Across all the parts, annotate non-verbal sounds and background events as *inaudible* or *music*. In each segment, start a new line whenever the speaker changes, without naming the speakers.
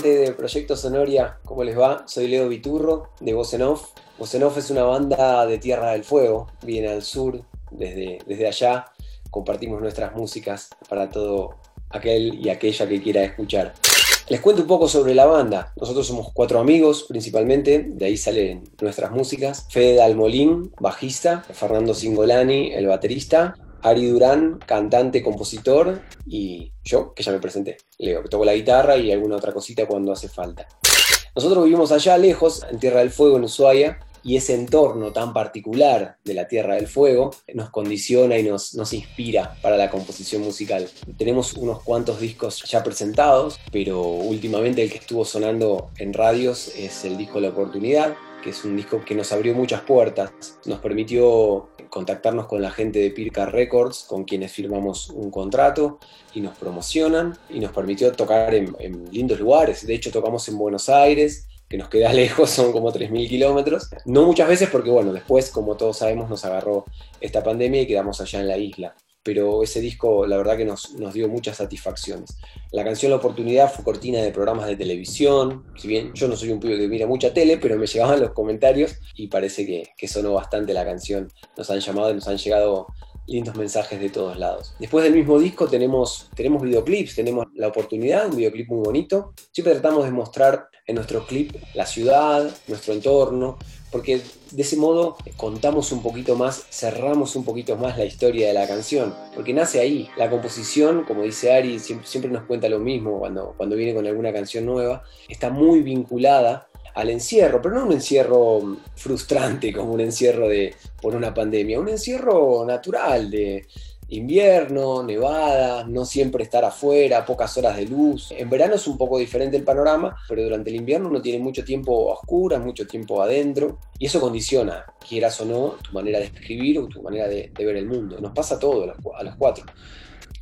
de Proyecto Sonoria, ¿cómo les va? Soy Leo Viturro de Voz en es una banda de Tierra del Fuego, viene al sur, desde, desde allá compartimos nuestras músicas para todo aquel y aquella que quiera escuchar. Les cuento un poco sobre la banda. Nosotros somos cuatro amigos principalmente, de ahí salen nuestras músicas. Fede Dalmolín, bajista, Fernando Singolani, el baterista, Ari Durán, cantante, compositor, y yo, que ya me presenté, Leo, que toco la guitarra y alguna otra cosita cuando hace falta. Nosotros vivimos allá lejos, en Tierra del Fuego, en Ushuaia, y ese entorno tan particular de la Tierra del Fuego nos condiciona y nos, nos inspira para la composición musical. Tenemos unos cuantos discos ya presentados, pero últimamente el que estuvo sonando en radios es el disco La Oportunidad, que es un disco que nos abrió muchas puertas, nos permitió contactarnos con la gente de Pirca Records, con quienes firmamos un contrato y nos promocionan, y nos permitió tocar en, en lindos lugares, de hecho tocamos en Buenos Aires, que nos queda *laughs* lejos, son como 3.000 kilómetros. No muchas veces porque, bueno, después, como todos sabemos, nos agarró esta pandemia y quedamos allá en la isla. Pero ese disco, la verdad que nos, nos dio muchas satisfacciones. La canción La Oportunidad fue cortina de programas de televisión. Si bien yo no soy un pibe que mira mucha tele, pero me llegaban los comentarios y parece que, que sonó bastante la canción. Nos han llamado y nos han llegado lindos mensajes de todos lados. Después del mismo disco tenemos, tenemos videoclips, tenemos la oportunidad, un videoclip muy bonito. Siempre tratamos de mostrar en nuestro clip la ciudad, nuestro entorno, porque de ese modo contamos un poquito más, cerramos un poquito más la historia de la canción, porque nace ahí. La composición, como dice Ari, siempre, nos cuenta lo mismo cuando, cuando viene con alguna canción nueva, está muy vinculada al encierro, pero no un encierro frustrante como un encierro de, por una pandemia, un encierro natural de invierno, nevada, no siempre estar afuera, pocas horas de luz. En verano es un poco diferente el panorama, pero durante el invierno uno tiene mucho tiempo a oscuras, mucho tiempo adentro, y eso condiciona, quieras o no, tu manera de escribir o tu manera de, ver el mundo. Nos pasa todo a los cuatro.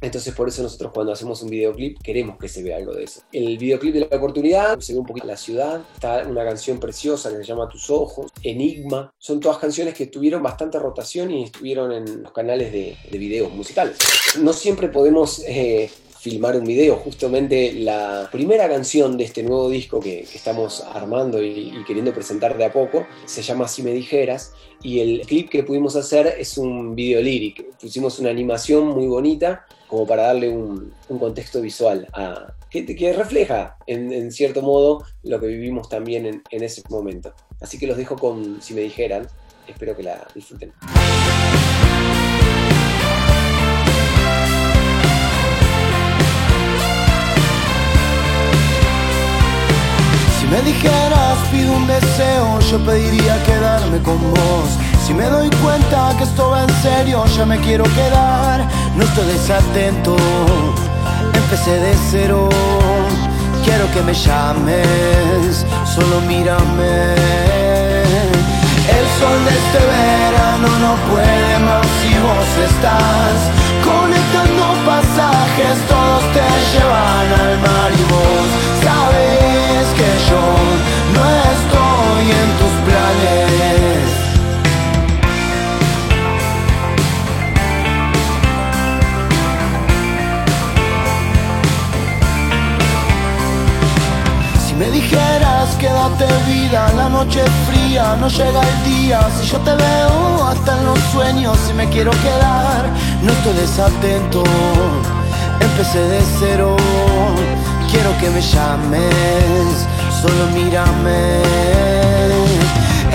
Entonces por eso nosotros cuando hacemos un videoclip queremos que se vea algo de eso. El videoclip de la oportunidad se ve un poquito la ciudad, está una canción preciosa que se llama Tus Ojos, Enigma, son todas canciones que tuvieron bastante rotación y estuvieron en los canales de, videos musicales. No siempre podemos... Eh, filmar un video. Justamente la primera canción de este nuevo disco que, estamos armando y, queriendo presentar de a poco se llama Si me dijeras y el clip que pudimos hacer es un video lyric. Pusimos una animación muy bonita como para darle un, contexto visual a, que, refleja en, cierto modo lo que vivimos también en ese momento. Así que los dejo con Si me dijeran, espero que la disfruten.
Si me dijeras pido un deseo, yo pediría quedarme con vos si me doy cuenta que esto va en serio, ya me quiero quedar. No estoy desatento, empecé de cero. Quiero que me llames, solo mírame. El sol de este verano no puede más si vos estás conectando pasajes, vida, la noche fría, no llega el día. Si yo te veo hasta en los sueños, si me quiero quedar, no estoy desatento. Empecé de cero, quiero que me llames, solo mírame.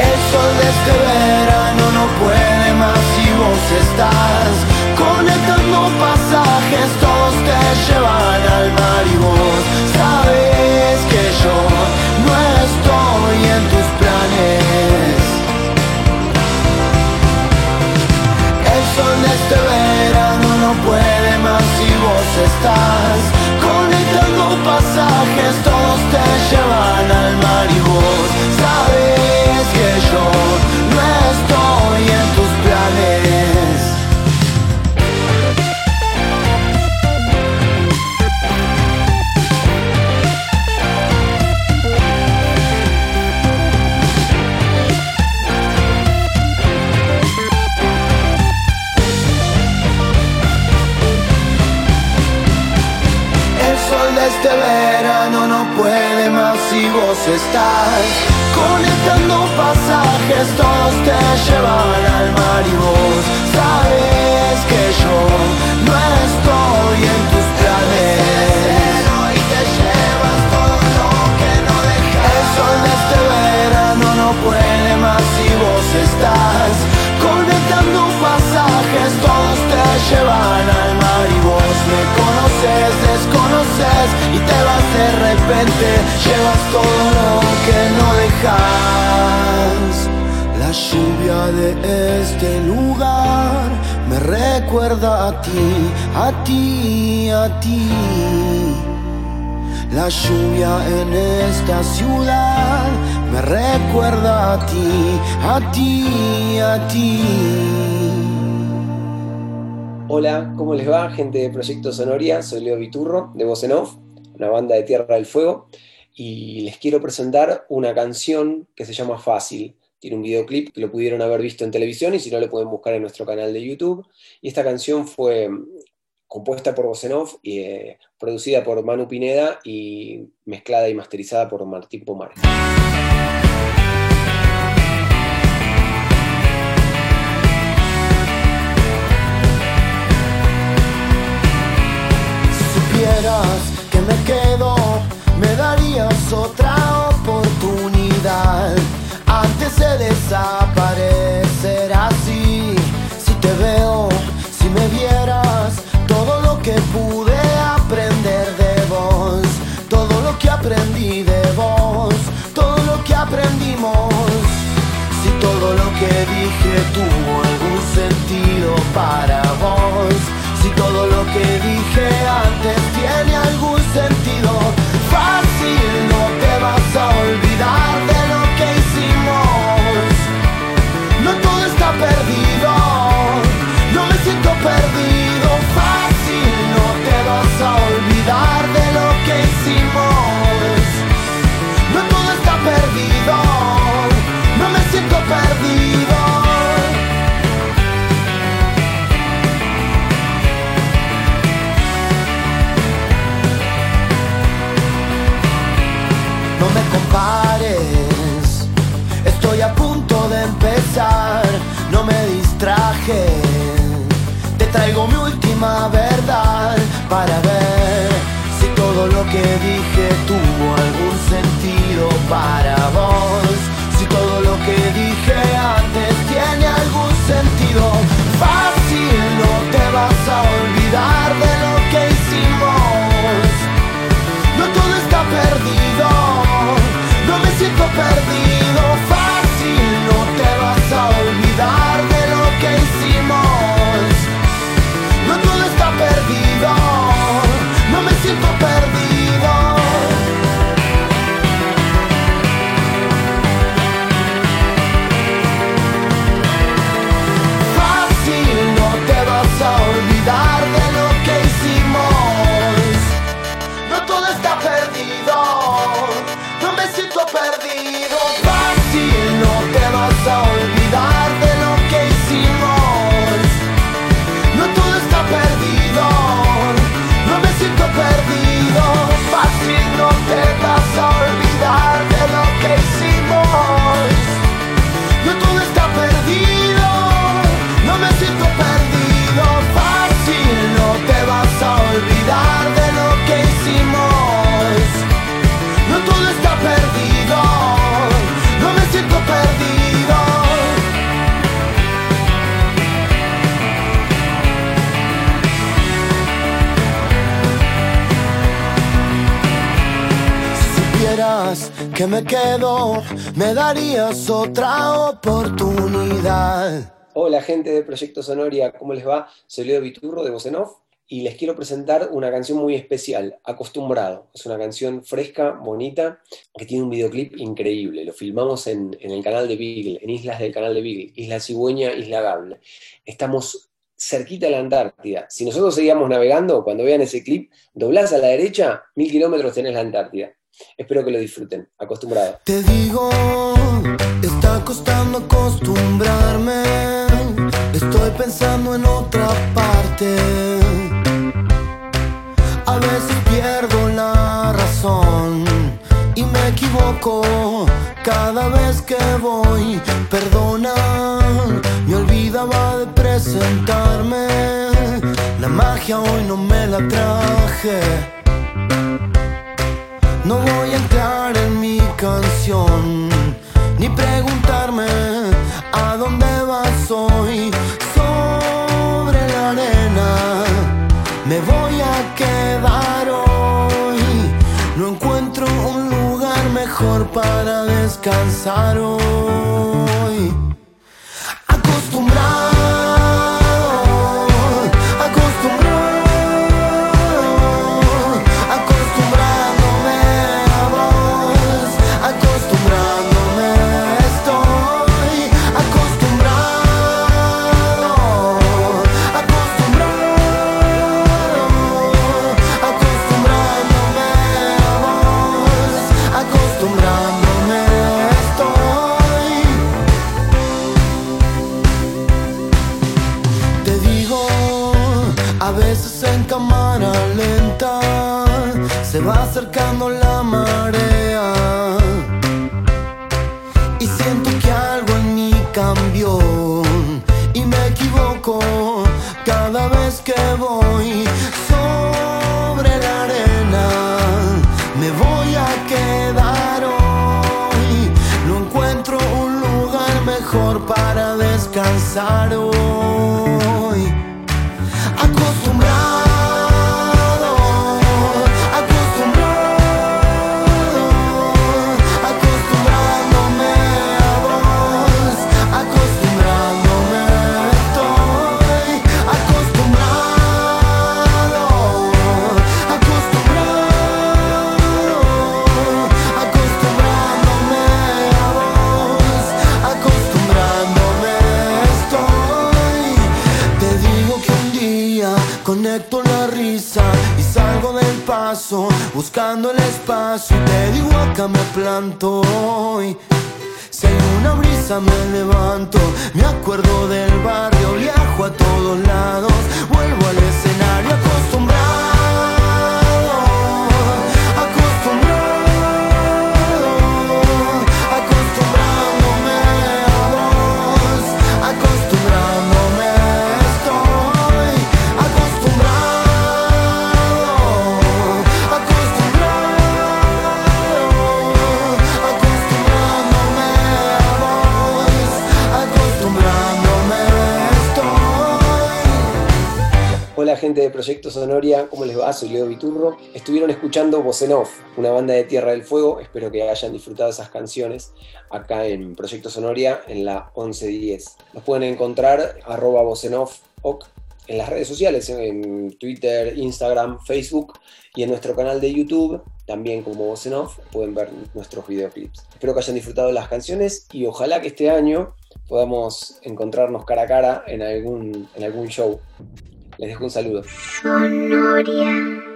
El sol de este verano no puede más si vos estás conectando pasajes, todos te llevan al mar y vos sabes estás conectando pasajes, todos te llevan al mar y vos sabes que yo no estoy en tus planes. Y te llevas todo lo que no dejas. El sol de este verano no puede más si vos estás conectando pasajes, todos te llevan al mar y vos me conoces, desconoces y te vas de repente, llevas todo lluvia de este lugar me recuerda a ti, a ti, a ti. La lluvia en esta ciudad me recuerda a ti, a ti, a ti.
Hola, ¿cómo les va, gente de Proyecto Sonoria? Soy Leo Viturro, de Voz en Off, una banda de Tierra del Fuego, y les quiero presentar una canción que se llama Fácil. Tiene un videoclip que lo pudieron haber visto en televisión y si no lo pueden buscar en nuestro canal de YouTube. Y esta canción fue mm, compuesta por Voz en Off y eh, producida por Manu Pineda y mezclada y masterizada por Martín Pomar.
Si supieras que me quedo, me darías otra De desaparecer así, si te veo, si me vieras, todo lo que pude aprender de vos, todo lo que aprendí de vos, todo lo que aprendimos. Si todo lo que dije tuvo algún sentido para que me quedo, me darías otra oportunidad.
Hola gente de Proyecto Sonoria, ¿cómo les va? Soy Leo Viturro de Voz en Off y les quiero presentar una canción muy especial, Acostumbrado. Es una canción fresca, bonita, que tiene un videoclip increíble. Lo filmamos en, en el canal de Beagle, en islas del canal de Beagle, Isla Cigüeña, Isla Gable. Estamos cerquita de la Antártida. Si nosotros seguíamos navegando, cuando vean ese clip, doblás a la derecha, mil kilómetros tenés la Antártida. Espero que lo disfruten. Acostumbrado.
Te digo, está costando acostumbrarme. Estoy pensando en otra parte. A veces pierdo la razón y me equivoco cada vez que voy. Perdona, me olvidaba de presentarme. La magia hoy no me la traje. No voy a entrar en mi canción ni preguntarme a dónde vas hoy sobre la arena. Me voy a quedar hoy. No encuentro un lugar mejor para descansar hoy. Lenta se va acercando la marea. Y siento que algo en mí cambió. Y me equivoco cada vez que voy sobre la arena. Me voy a quedar hoy. No encuentro un lugar mejor para descansar hoy. Conecto la risa y salgo del paso buscando el espacio. Y te digo acá me planto hoy. Si una brisa me levanto, me acuerdo del barrio, viajo a todos lados, vuelvo al escenario acostumbrado,
gente de Proyecto Sonoria, ¿cómo les va? Soy Leo Viturro. Estuvieron escuchando Voz una banda de Tierra del Fuego. Espero que hayan disfrutado esas canciones acá en Proyecto Sonoria en la 1110. Nos pueden encontrar arroba en las redes sociales, en Twitter, Instagram, Facebook y en nuestro canal de YouTube, también como Voz pueden ver nuestros videoclips. Espero que hayan disfrutado las canciones y ojalá que este año podamos encontrarnos cara a cara en algún, en algún show. Les dejo un saludo.
Sonoria.